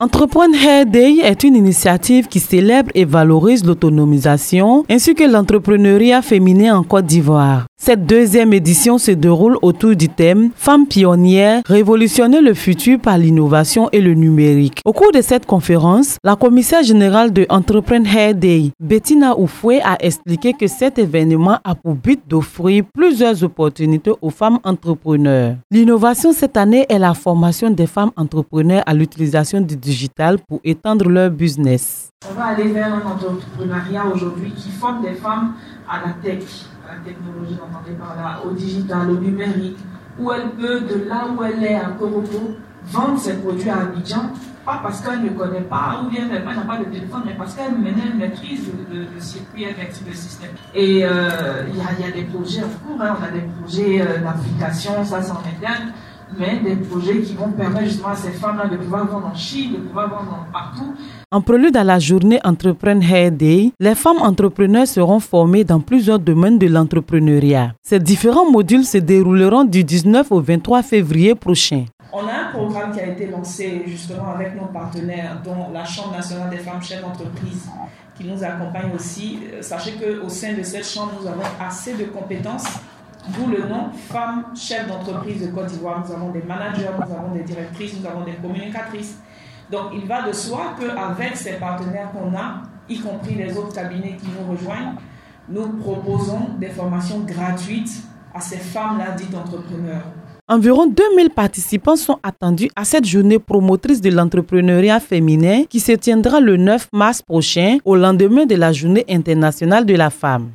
Entreprendre Hair Day est une initiative qui célèbre et valorise l'autonomisation ainsi que l'entrepreneuriat féminin en Côte d'Ivoire. Cette deuxième édition se déroule autour du thème Femmes pionnières, révolutionner le futur par l'innovation et le numérique. Au cours de cette conférence, la commissaire générale de Entreprendre Hair Day, Bettina Oufoué, a expliqué que cet événement a pour but d'offrir plusieurs opportunités aux femmes entrepreneurs. L'innovation cette année est la formation des femmes entrepreneurs à l'utilisation du pour étendre leur business. On va aller vers un entrepreneuriat aujourd'hui qui forme des femmes à la tech, à la technologie, entendez par là, au digital, au numérique, où elle peut, de là où elle est à Korobo, vendre ses produits à Abidjan, pas parce qu'elle ne connaît pas, ou bien elle n'a pas de téléphone, mais parce qu'elle maîtrise le, le, circuit, elle maîtrise le système. Et euh, il y, a, des projets en cours, hein. on a des projets euh, d'application, ça c'est en interne mais des projets qui vont permettre justement à ces femmes-là de pouvoir vendre en Chine, de pouvoir vendre partout. En prélude à la journée Entrepreneur Hair Day, les femmes entrepreneurs seront formées dans plusieurs domaines de l'entrepreneuriat. Ces différents modules se dérouleront du 19 au 23 février prochain. On a un programme qui a été lancé justement avec nos partenaires, dont la Chambre nationale des femmes chefs d'entreprise, qui nous accompagne aussi. Euh, sachez qu'au sein de cette chambre, nous avons assez de compétences D'où le nom Femmes chefs d'entreprise de Côte d'Ivoire. Nous avons des managers, nous avons des directrices, nous avons des communicatrices. Donc il va de soi qu'avec ces partenaires qu'on a, y compris les autres cabinets qui nous rejoignent, nous proposons des formations gratuites à ces femmes-là dites entrepreneurs. Environ 2000 participants sont attendus à cette journée promotrice de l'entrepreneuriat féminin qui se tiendra le 9 mars prochain au lendemain de la journée internationale de la femme.